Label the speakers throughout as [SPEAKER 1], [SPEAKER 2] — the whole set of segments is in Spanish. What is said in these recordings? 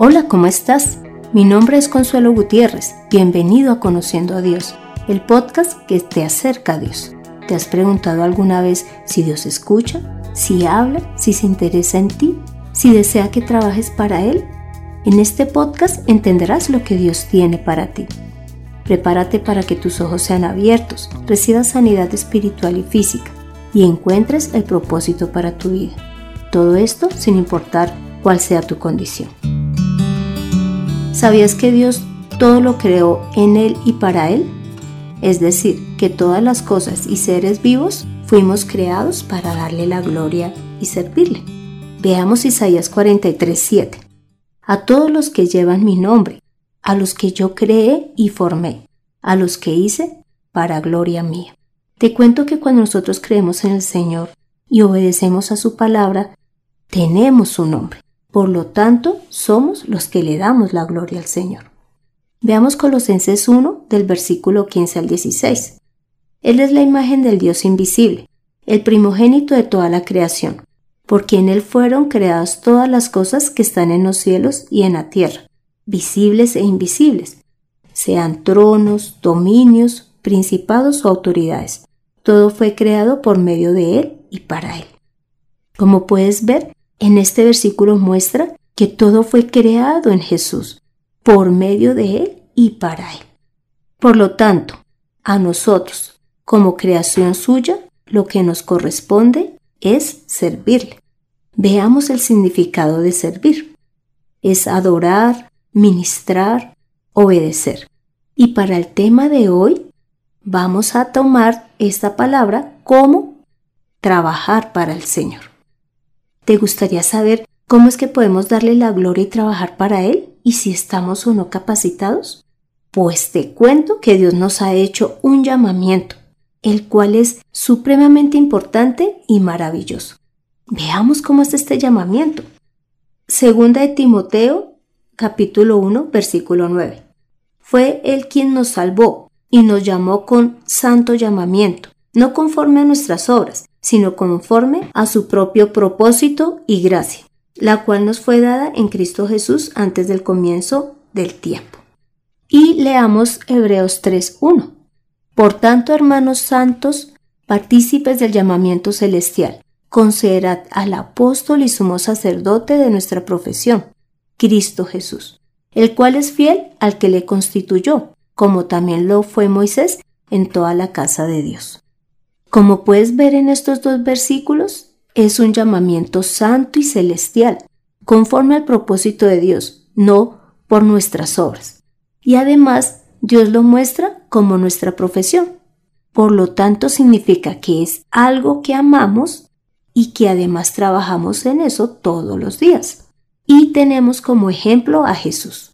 [SPEAKER 1] Hola, ¿cómo estás? Mi nombre es Consuelo Gutiérrez. Bienvenido a Conociendo a Dios, el podcast que te acerca a Dios. ¿Te has preguntado alguna vez si Dios escucha, si habla, si se interesa en ti, si desea que trabajes para Él? En este podcast entenderás lo que Dios tiene para ti. Prepárate para que tus ojos sean abiertos, recibas sanidad espiritual y física y encuentres el propósito para tu vida. Todo esto sin importar cuál sea tu condición. ¿Sabías que Dios todo lo creó en Él y para Él? Es decir, que todas las cosas y seres vivos fuimos creados para darle la gloria y servirle. Veamos Isaías 43:7. A todos los que llevan mi nombre, a los que yo creé y formé, a los que hice para gloria mía. Te cuento que cuando nosotros creemos en el Señor y obedecemos a su palabra, tenemos su nombre. Por lo tanto, somos los que le damos la gloria al Señor. Veamos Colosenses 1 del versículo 15 al 16. Él es la imagen del Dios invisible, el primogénito de toda la creación, por quien Él fueron creadas todas las cosas que están en los cielos y en la tierra, visibles e invisibles, sean tronos, dominios, principados o autoridades. Todo fue creado por medio de Él y para Él. Como puedes ver, en este versículo muestra que todo fue creado en Jesús, por medio de Él y para Él. Por lo tanto, a nosotros, como creación suya, lo que nos corresponde es servirle. Veamos el significado de servir. Es adorar, ministrar, obedecer. Y para el tema de hoy, vamos a tomar esta palabra como trabajar para el Señor. ¿Te gustaría saber cómo es que podemos darle la gloria y trabajar para Él y si estamos o no capacitados? Pues te cuento que Dios nos ha hecho un llamamiento, el cual es supremamente importante y maravilloso. Veamos cómo es este llamamiento. Segunda de Timoteo, capítulo 1, versículo 9. Fue Él quien nos salvó y nos llamó con santo llamamiento, no conforme a nuestras obras, sino conforme a su propio propósito y gracia, la cual nos fue dada en Cristo Jesús antes del comienzo del tiempo. Y leamos Hebreos 3.1. Por tanto, hermanos santos, partícipes del llamamiento celestial, considerad al apóstol y sumo sacerdote de nuestra profesión, Cristo Jesús, el cual es fiel al que le constituyó, como también lo fue Moisés en toda la casa de Dios. Como puedes ver en estos dos versículos, es un llamamiento santo y celestial, conforme al propósito de Dios, no por nuestras obras. Y además, Dios lo muestra como nuestra profesión. Por lo tanto, significa que es algo que amamos y que además trabajamos en eso todos los días. Y tenemos como ejemplo a Jesús.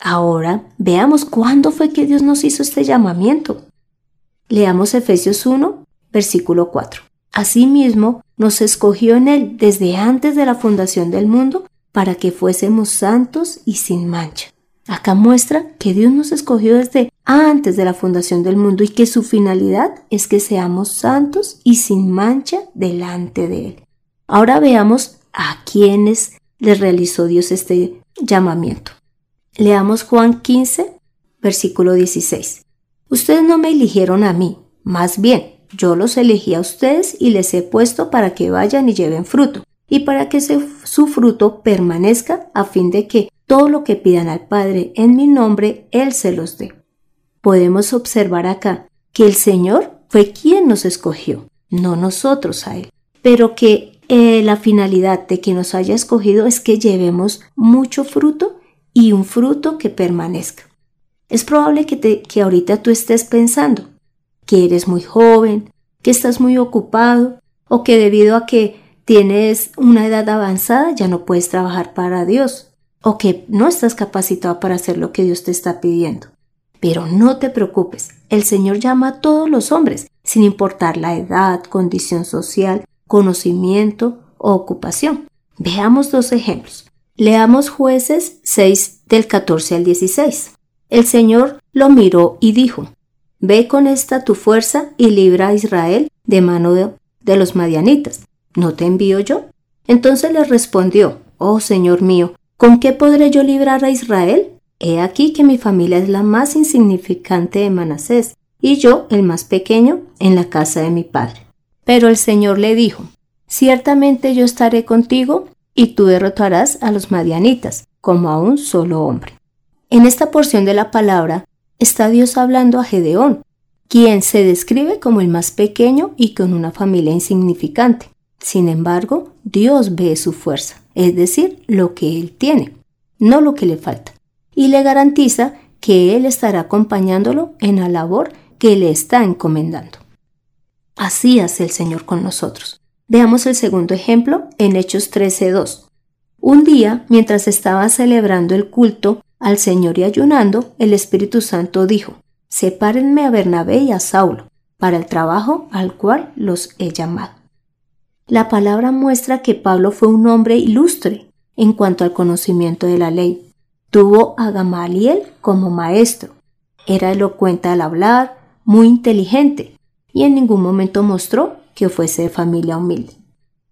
[SPEAKER 1] Ahora, veamos cuándo fue que Dios nos hizo este llamamiento. Leamos Efesios 1, versículo 4. Asimismo, nos escogió en Él desde antes de la fundación del mundo para que fuésemos santos y sin mancha. Acá muestra que Dios nos escogió desde antes de la fundación del mundo y que su finalidad es que seamos santos y sin mancha delante de Él. Ahora veamos a quienes les realizó Dios este llamamiento. Leamos Juan 15, versículo 16. Ustedes no me eligieron a mí, más bien yo los elegí a ustedes y les he puesto para que vayan y lleven fruto, y para que su fruto permanezca a fin de que todo lo que pidan al Padre en mi nombre, Él se los dé. Podemos observar acá que el Señor fue quien nos escogió, no nosotros a Él, pero que eh, la finalidad de que nos haya escogido es que llevemos mucho fruto y un fruto que permanezca. Es probable que, que ahorita tú estés pensando, que eres muy joven, que estás muy ocupado o que debido a que tienes una edad avanzada ya no puedes trabajar para Dios o que no estás capacitado para hacer lo que Dios te está pidiendo. Pero no te preocupes, el Señor llama a todos los hombres, sin importar la edad, condición social, conocimiento o ocupación. Veamos dos ejemplos. Leamos jueces 6 del 14 al 16. El Señor lo miró y dijo, Ve con esta tu fuerza y libra a Israel de mano de, los madianitas. ¿No te envío yo? Entonces le respondió, Oh Señor mío, ¿Con qué podré yo librar a Israel? He aquí que mi familia es la más insignificante de Manasés, y yo el más pequeño en la casa de mi padre. Pero el Señor le dijo, Ciertamente yo estaré contigo, y tú derrotarás a los madianitas, como a un solo hombre. En esta porción de la palabra está Dios hablando a Gedeón, quien se describe como el más pequeño y con una familia insignificante. Sin embargo, Dios ve su fuerza, es decir, lo que Él tiene, no lo que le falta, y le garantiza que Él estará acompañándolo en la labor que le está encomendando. Así hace el Señor con nosotros. Veamos el segundo ejemplo en Hechos 13.2. Un día, mientras estaba celebrando el culto al Señor y ayunando, el Espíritu Santo dijo, Sepárenme a Bernabé y a Saulo para el trabajo al cual los he llamado. La palabra muestra que Pablo fue un hombre ilustre en cuanto al conocimiento de la ley. Tuvo a Gamaliel como maestro. Era elocuente al hablar, muy inteligente, y en ningún momento mostró que fuese de familia humilde.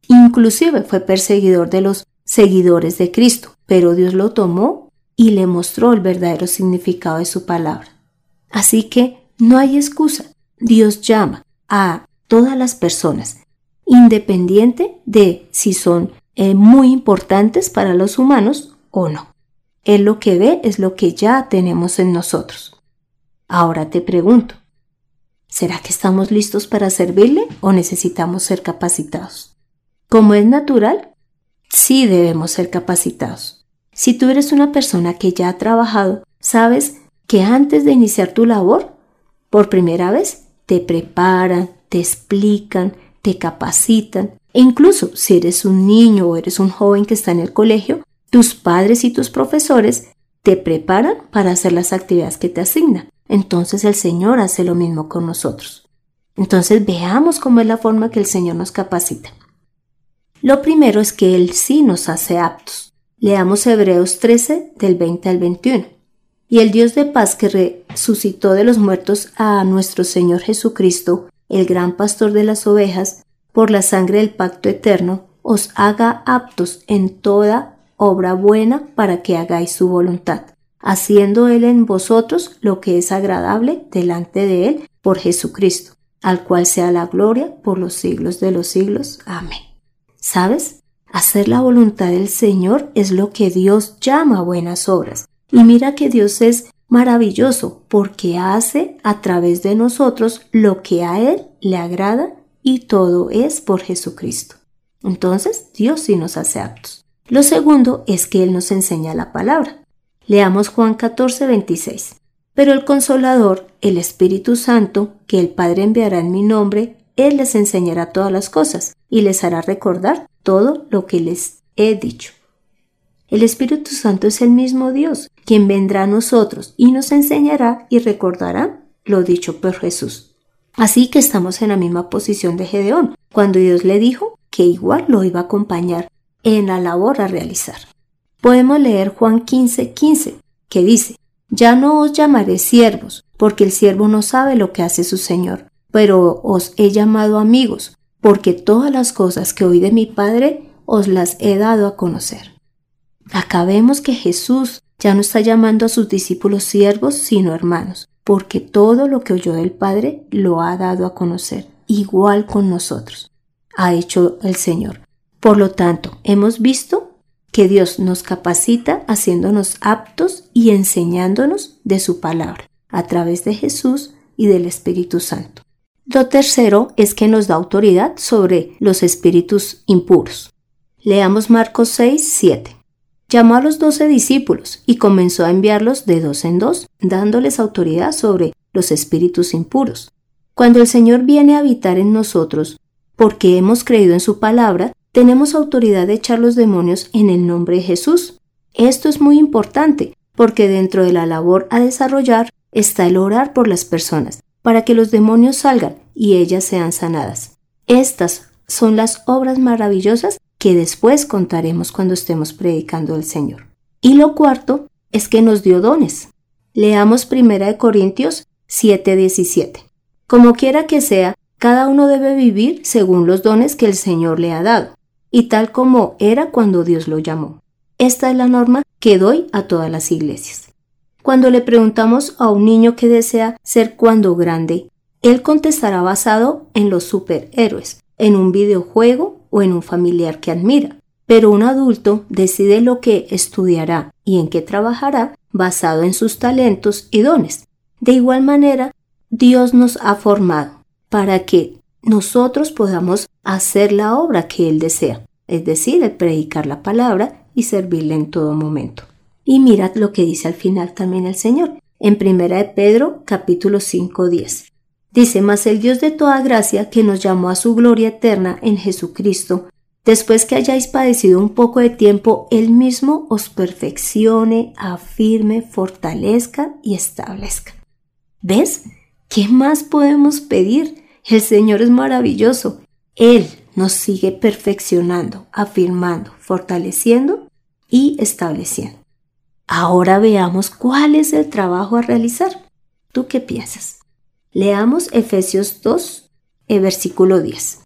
[SPEAKER 1] Inclusive fue perseguidor de los seguidores de Cristo, pero Dios lo tomó y le mostró el verdadero significado de su palabra. Así que no hay excusa. Dios llama a todas las personas, independiente de si son eh, muy importantes para los humanos o no. Él lo que ve es lo que ya tenemos en nosotros. Ahora te pregunto, ¿será que estamos listos para servirle o necesitamos ser capacitados? Como es natural, sí debemos ser capacitados. Si tú eres una persona que ya ha trabajado, sabes que antes de iniciar tu labor, por primera vez, te preparan, te explican, te capacitan. E incluso si eres un niño o eres un joven que está en el colegio, tus padres y tus profesores te preparan para hacer las actividades que te asignan. Entonces el Señor hace lo mismo con nosotros. Entonces veamos cómo es la forma que el Señor nos capacita. Lo primero es que Él sí nos hace aptos. Leamos Hebreos 13 del 20 al 21 y el Dios de paz que resucitó de los muertos a nuestro Señor Jesucristo, el gran pastor de las ovejas, por la sangre del pacto eterno, os haga aptos en toda obra buena para que hagáis su voluntad, haciendo Él en vosotros lo que es agradable delante de Él por Jesucristo, al cual sea la gloria por los siglos de los siglos. Amén. ¿Sabes? Hacer la voluntad del Señor es lo que Dios llama buenas obras y mira que Dios es maravilloso porque hace a través de nosotros lo que a Él le agrada y todo es por Jesucristo. Entonces Dios sí nos hace aptos. Lo segundo es que Él nos enseña la palabra. Leamos Juan 14, 26. Pero el consolador, el Espíritu Santo, que el Padre enviará en mi nombre, Él les enseñará todas las cosas y les hará recordar todo lo que les he dicho. El Espíritu Santo es el mismo Dios, quien vendrá a nosotros y nos enseñará y recordará lo dicho por Jesús. Así que estamos en la misma posición de Gedeón, cuando Dios le dijo que igual lo iba a acompañar en la labor a realizar. Podemos leer Juan 15, 15, que dice, Ya no os llamaré siervos, porque el siervo no sabe lo que hace su Señor, pero os he llamado amigos, porque todas las cosas que oí de mi Padre os las he dado a conocer. Acá vemos que Jesús ya no está llamando a sus discípulos siervos, sino hermanos, porque todo lo que oyó del Padre lo ha dado a conocer, igual con nosotros, ha hecho el Señor. Por lo tanto, hemos visto que Dios nos capacita haciéndonos aptos y enseñándonos de su palabra, a través de Jesús y del Espíritu Santo. Lo tercero es que nos da autoridad sobre los espíritus impuros. Leamos Marcos 6, 7 llamó a los doce discípulos y comenzó a enviarlos de dos en dos, dándoles autoridad sobre los espíritus impuros. Cuando el Señor viene a habitar en nosotros, porque hemos creído en su palabra, tenemos autoridad de echar los demonios en el nombre de Jesús. Esto es muy importante, porque dentro de la labor a desarrollar está el orar por las personas, para que los demonios salgan y ellas sean sanadas. Estas son las obras maravillosas que después contaremos cuando estemos predicando al Señor. Y lo cuarto es que nos dio dones. Leamos 1 Corintios 7:17. Como quiera que sea, cada uno debe vivir según los dones que el Señor le ha dado, y tal como era cuando Dios lo llamó. Esta es la norma que doy a todas las iglesias. Cuando le preguntamos a un niño qué desea ser cuando grande, él contestará basado en los superhéroes, en un videojuego o en un familiar que admira. Pero un adulto decide lo que estudiará y en qué trabajará basado en sus talentos y dones. De igual manera, Dios nos ha formado para que nosotros podamos hacer la obra que Él desea, es decir, el predicar la palabra y servirle en todo momento. Y mirad lo que dice al final también el Señor, en Primera de Pedro capítulo 5, 10. Dice, mas el Dios de toda gracia, que nos llamó a su gloria eterna en Jesucristo, después que hayáis padecido un poco de tiempo, Él mismo os perfeccione, afirme, fortalezca y establezca. ¿Ves? ¿Qué más podemos pedir? El Señor es maravilloso. Él nos sigue perfeccionando, afirmando, fortaleciendo y estableciendo. Ahora veamos cuál es el trabajo a realizar. ¿Tú qué piensas? Leamos Efesios 2, el versículo 10.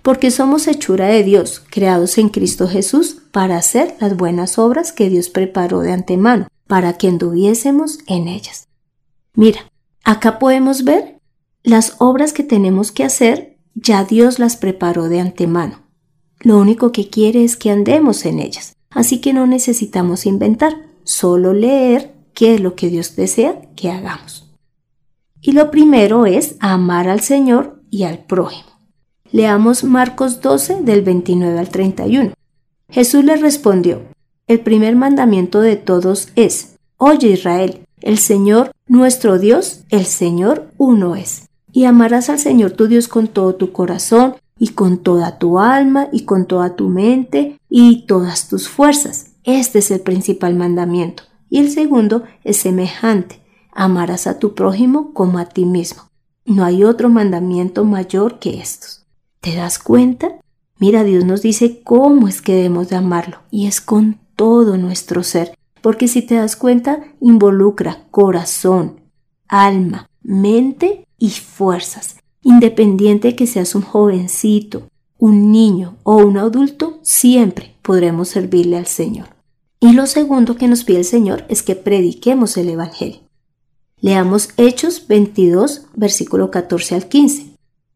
[SPEAKER 1] Porque somos hechura de Dios, creados en Cristo Jesús, para hacer las buenas obras que Dios preparó de antemano, para que anduviésemos en ellas. Mira, acá podemos ver las obras que tenemos que hacer, ya Dios las preparó de antemano. Lo único que quiere es que andemos en ellas, así que no necesitamos inventar, solo leer qué es lo que Dios desea que hagamos. Y lo primero es amar al Señor y al prójimo. Leamos Marcos 12 del 29 al 31. Jesús le respondió, el primer mandamiento de todos es, Oye Israel, el Señor nuestro Dios, el Señor uno es. Y amarás al Señor tu Dios con todo tu corazón y con toda tu alma y con toda tu mente y todas tus fuerzas. Este es el principal mandamiento. Y el segundo es semejante amarás a tu prójimo como a ti mismo. No hay otro mandamiento mayor que estos. ¿Te das cuenta? Mira, Dios nos dice cómo es que debemos de amarlo y es con todo nuestro ser, porque si te das cuenta, involucra corazón, alma, mente y fuerzas. Independiente que seas un jovencito, un niño o un adulto, siempre podremos servirle al Señor. Y lo segundo que nos pide el Señor es que prediquemos el Evangelio. Leamos Hechos 22, versículo 14 al 15.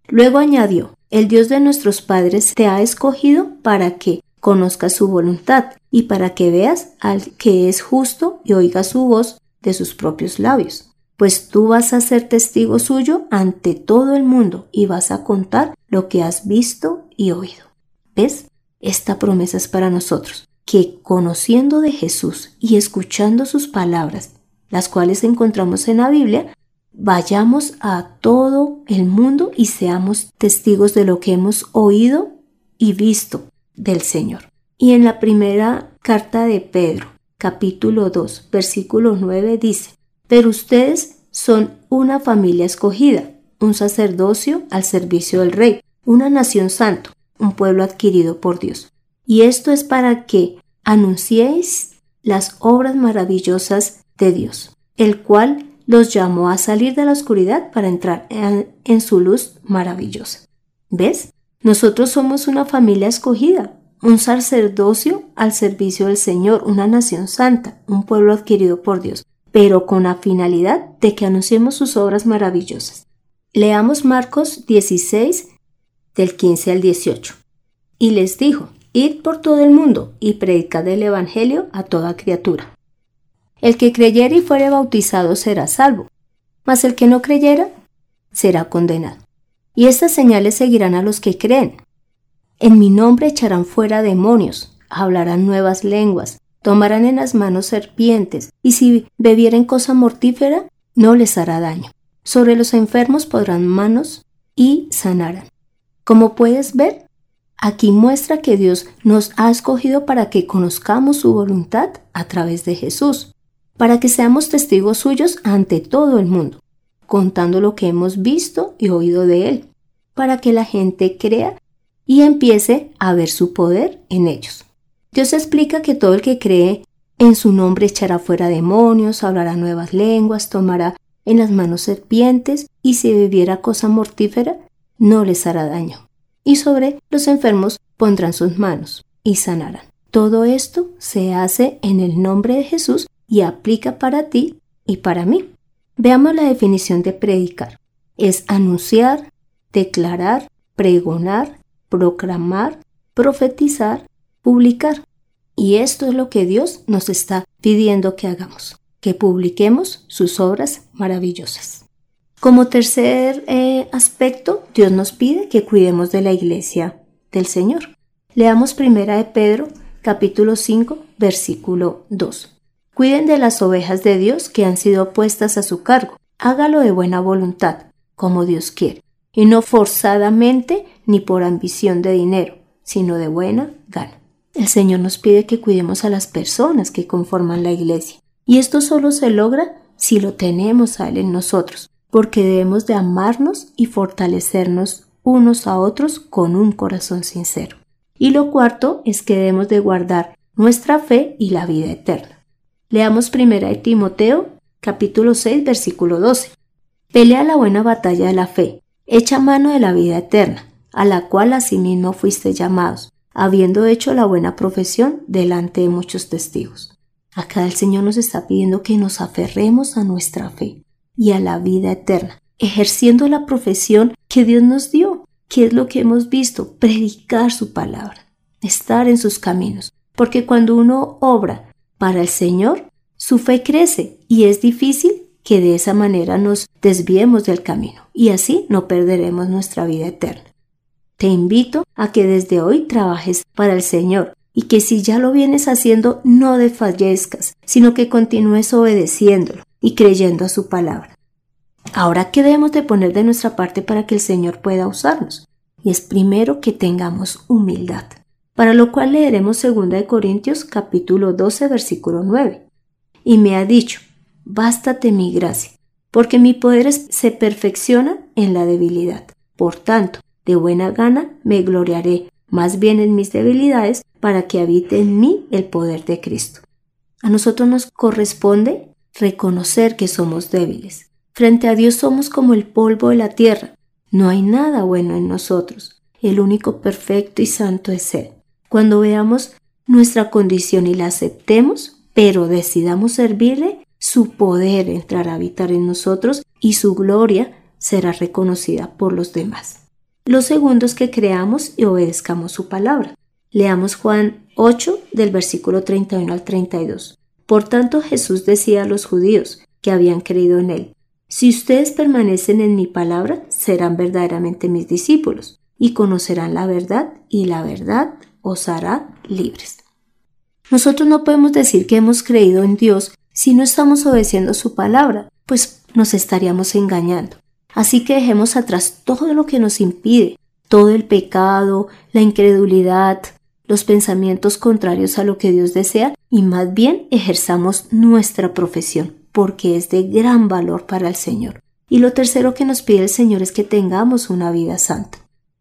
[SPEAKER 1] Luego añadió, el Dios de nuestros padres te ha escogido para que conozcas su voluntad y para que veas al que es justo y oigas su voz de sus propios labios. Pues tú vas a ser testigo suyo ante todo el mundo y vas a contar lo que has visto y oído. ¿Ves? Esta promesa es para nosotros, que conociendo de Jesús y escuchando sus palabras las cuales encontramos en la Biblia, vayamos a todo el mundo y seamos testigos de lo que hemos oído y visto del Señor. Y en la primera carta de Pedro, capítulo 2, versículo 9 dice, pero ustedes son una familia escogida, un sacerdocio al servicio del rey, una nación santo, un pueblo adquirido por Dios. Y esto es para que anunciéis las obras maravillosas de Dios, el cual los llamó a salir de la oscuridad para entrar en, su luz maravillosa. ¿Ves? Nosotros somos una familia escogida, un sacerdocio al servicio del Señor, una nación santa, un pueblo adquirido por Dios, pero con la finalidad de que anunciemos sus obras maravillosas. Leamos Marcos 16 del 15 al 18. Y les dijo, Id por todo el mundo y predicad el Evangelio a toda criatura. El que creyere y fuere bautizado será salvo, mas el que no creyera será condenado. Y estas señales seguirán a los que creen. En mi nombre echarán fuera demonios, hablarán nuevas lenguas, tomarán en las manos serpientes, y si bebieren cosa mortífera, no les hará daño. Sobre los enfermos podrán manos y sanarán. Como puedes ver, aquí muestra que Dios nos ha escogido para que conozcamos su voluntad a través de Jesús para que seamos testigos suyos ante todo el mundo, contando lo que hemos visto y oído de Él, para que la gente crea y empiece a ver su poder en ellos. Dios explica que todo el que cree en su nombre echará fuera demonios, hablará nuevas lenguas, tomará en las manos serpientes y si bebiera cosa mortífera, no les hará daño. Y sobre los enfermos pondrán sus manos y sanarán. Todo esto se hace en el nombre de Jesús y aplica para ti y para mí. Veamos la definición de predicar. Es anunciar, declarar, pregonar, proclamar, profetizar, publicar. Y esto es lo que Dios nos está pidiendo que hagamos, que publiquemos sus obras maravillosas. Como tercer eh, aspecto, Dios nos pide que cuidemos de la iglesia del Señor. Leamos primera de Pedro, capítulo 5, versículo 2. Cuiden de las ovejas de Dios que han sido puestas a su cargo. Hágalo de buena voluntad, como Dios quiere, y no forzadamente ni por ambición de dinero, sino de buena gana. El Señor nos pide que cuidemos a las personas que conforman la iglesia, y esto solo se logra si lo tenemos a Él en nosotros, porque debemos de amarnos y fortalecernos unos a otros con un corazón sincero. Y lo cuarto es que debemos de guardar nuestra fe y la vida eterna. Leamos primera de Timoteo, capítulo 6, versículo 12. Pelea la buena batalla de la fe, echa mano de la vida eterna, a la cual asimismo fuiste llamados, habiendo hecho la buena profesión delante de muchos testigos. Acá el Señor nos está pidiendo que nos aferremos a nuestra fe, y a la vida eterna, ejerciendo la profesión que Dios nos dio, que es lo que hemos visto, predicar su palabra, estar en sus caminos, porque cuando uno obra para el Señor, su fe crece y es difícil que de esa manera nos desviemos del camino y así no perderemos nuestra vida eterna. Te invito a que desde hoy trabajes para el Señor y que si ya lo vienes haciendo no desfallezcas, sino que continúes obedeciéndolo, y creyendo a su palabra. Ahora, ¿qué debemos de poner de nuestra parte para que el Señor pueda usarnos? Y es primero que tengamos humildad, para lo cual leeremos 2 Corintios capítulo 12 versículo 9. Y me ha dicho, bástate mi gracia, porque mi poder se perfecciona en la debilidad. Por tanto, de buena gana me gloriaré más bien en mis debilidades para que habite en mí el poder de Cristo. A nosotros nos corresponde reconocer que somos débiles. Frente a Dios somos como el polvo de la tierra. No hay nada bueno en nosotros. El único perfecto y santo es Él. Cuando veamos nuestra condición y la aceptemos, pero decidamos servirle, su poder entrará a habitar en nosotros y su gloria será reconocida por los demás. Lo segundo es que creamos y obedezcamos su palabra. Leamos Juan 8 del versículo 31 al 32. Por tanto Jesús decía a los judíos que habían creído en él, Si ustedes permanecen en mi palabra, serán verdaderamente mis discípulos, y conocerán la verdad, y la verdad os hará libres. Nosotros no podemos decir que hemos creído en Dios si no estamos obedeciendo su palabra, pues nos estaríamos engañando. Así que dejemos atrás todo lo que nos impide, todo el pecado, la incredulidad, los pensamientos contrarios a lo que Dios desea y más bien ejerzamos nuestra profesión, porque es de gran valor para el Señor. Y lo tercero que nos pide el Señor es que tengamos una vida santa.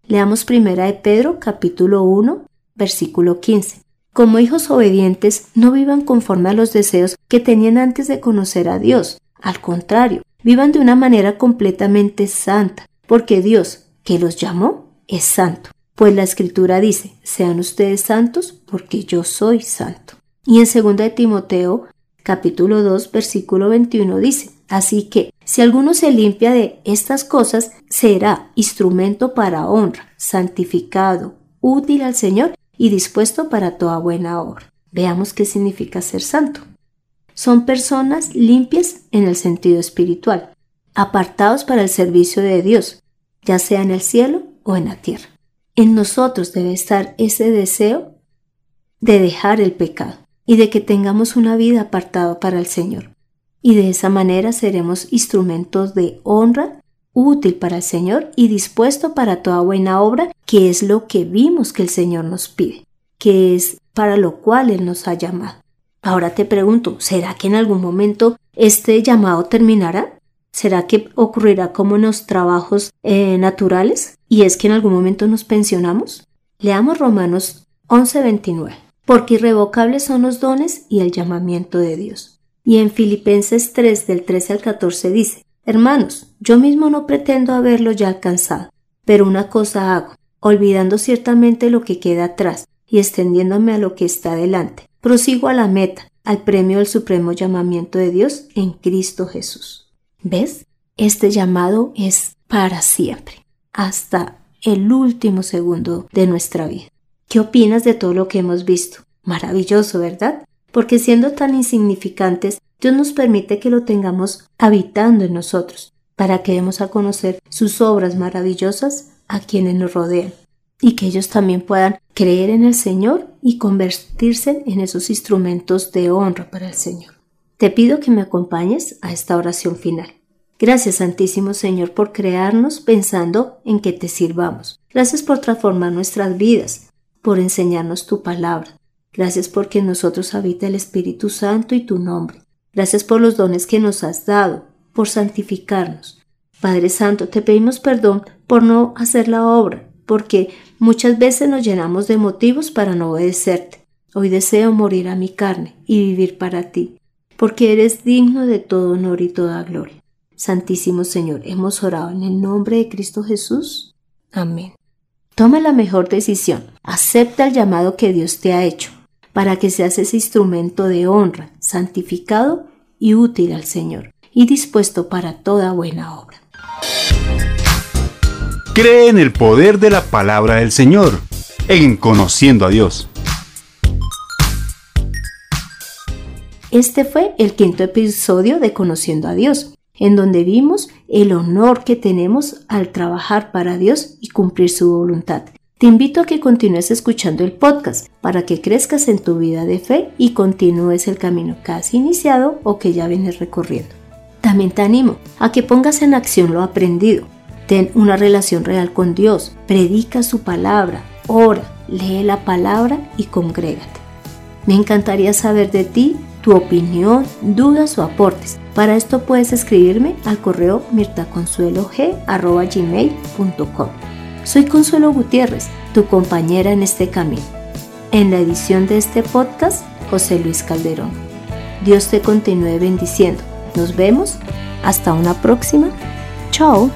[SPEAKER 1] Leamos primera de Pedro capítulo 1 versículo 15. Como hijos obedientes, no vivan conforme a los deseos que tenían antes de conocer a Dios. Al contrario, vivan de una manera completamente santa, porque Dios, que los llamó, es santo. Pues la escritura dice, sean ustedes santos porque yo soy santo. Y en 2 de Timoteo capítulo 2 versículo 21 dice, así que si alguno se limpia de estas cosas, será instrumento para honra, santificado, útil al Señor y dispuesto para toda buena obra. Veamos qué significa ser santo. Son personas limpias en el sentido espiritual, apartados para el servicio de Dios, ya sea en el cielo o en la tierra. En nosotros debe estar ese deseo de dejar el pecado y de que tengamos una vida apartada para el Señor. Y de esa manera seremos instrumentos de honra, útil para el Señor y dispuesto para toda buena obra, que es lo que vimos que el Señor nos pide, que es para lo cual Él nos ha llamado. Ahora te pregunto, ¿será que en algún momento este llamado terminará? ¿Será que ocurrirá como en los trabajos eh, naturales? y es que en algún momento nos pensionamos. Leamos Romanos 11:29, porque irrevocables son los dones y el llamamiento de Dios. Y en Filipenses 3 del 13 al 14 dice, Hermanos, yo mismo no pretendo haberlo ya alcanzado, pero una cosa hago, olvidando ciertamente lo que queda atrás y extendiéndome a lo que está delante. Prosigo a la meta, al premio del supremo llamamiento de Dios en Cristo Jesús. ¿Ves? Este llamado es para siempre, hasta el último segundo de nuestra vida. ¿Qué opinas de todo lo que hemos visto? Maravilloso, ¿verdad? Porque siendo tan insignificantes, Dios nos permite que lo tengamos habitando en nosotros, para que demos a conocer sus obras maravillosas a quienes nos rodean y que ellos también puedan creer en el Señor y convertirse en esos instrumentos de honra para el Señor. Te pido que me acompañes a esta oración final. Gracias Santísimo Señor por crearnos pensando en que te sirvamos. Gracias por transformar nuestras vidas, por enseñarnos tu palabra. Gracias porque en nosotros habita el Espíritu Santo y tu nombre. Gracias por los dones que nos has dado, por santificarnos. Padre Santo, te pedimos perdón por no hacer la obra, porque muchas veces nos llenamos de motivos para no obedecerte. Hoy deseo morir a mi carne y vivir para ti, porque eres digno de todo honor y toda gloria. Santísimo Señor, hemos orado en el nombre de Cristo Jesús. Amén. Toma la mejor decisión. Acepta el llamado que Dios te ha hecho para que seas ese instrumento de honra, santificado y útil al Señor, y dispuesto para toda buena obra.
[SPEAKER 2] Cree en el poder de la palabra del Señor, en conociendo a Dios.
[SPEAKER 1] Este fue el quinto episodio de Conociendo a Dios, en donde vimos el honor que tenemos al trabajar para Dios y cumplir su voluntad. Te invito a que continúes escuchando el podcast para que crezcas en tu vida de fe y continúes el camino casi iniciado o que ya vienes recorriendo. También te animo a que pongas en acción lo aprendido Ten una relación real con Dios, predica su palabra, ora, lee la palabra y congrégate. Me encantaría saber de ti tu opinión, dudas o aportes. Para esto puedes escribirme al correo mirtaconsuelog.gmail.com Soy Consuelo Gutiérrez, tu compañera en este camino. En la edición de este podcast, José Luis Calderón. Dios te continúe bendiciendo. Nos vemos. Hasta una próxima. Chao.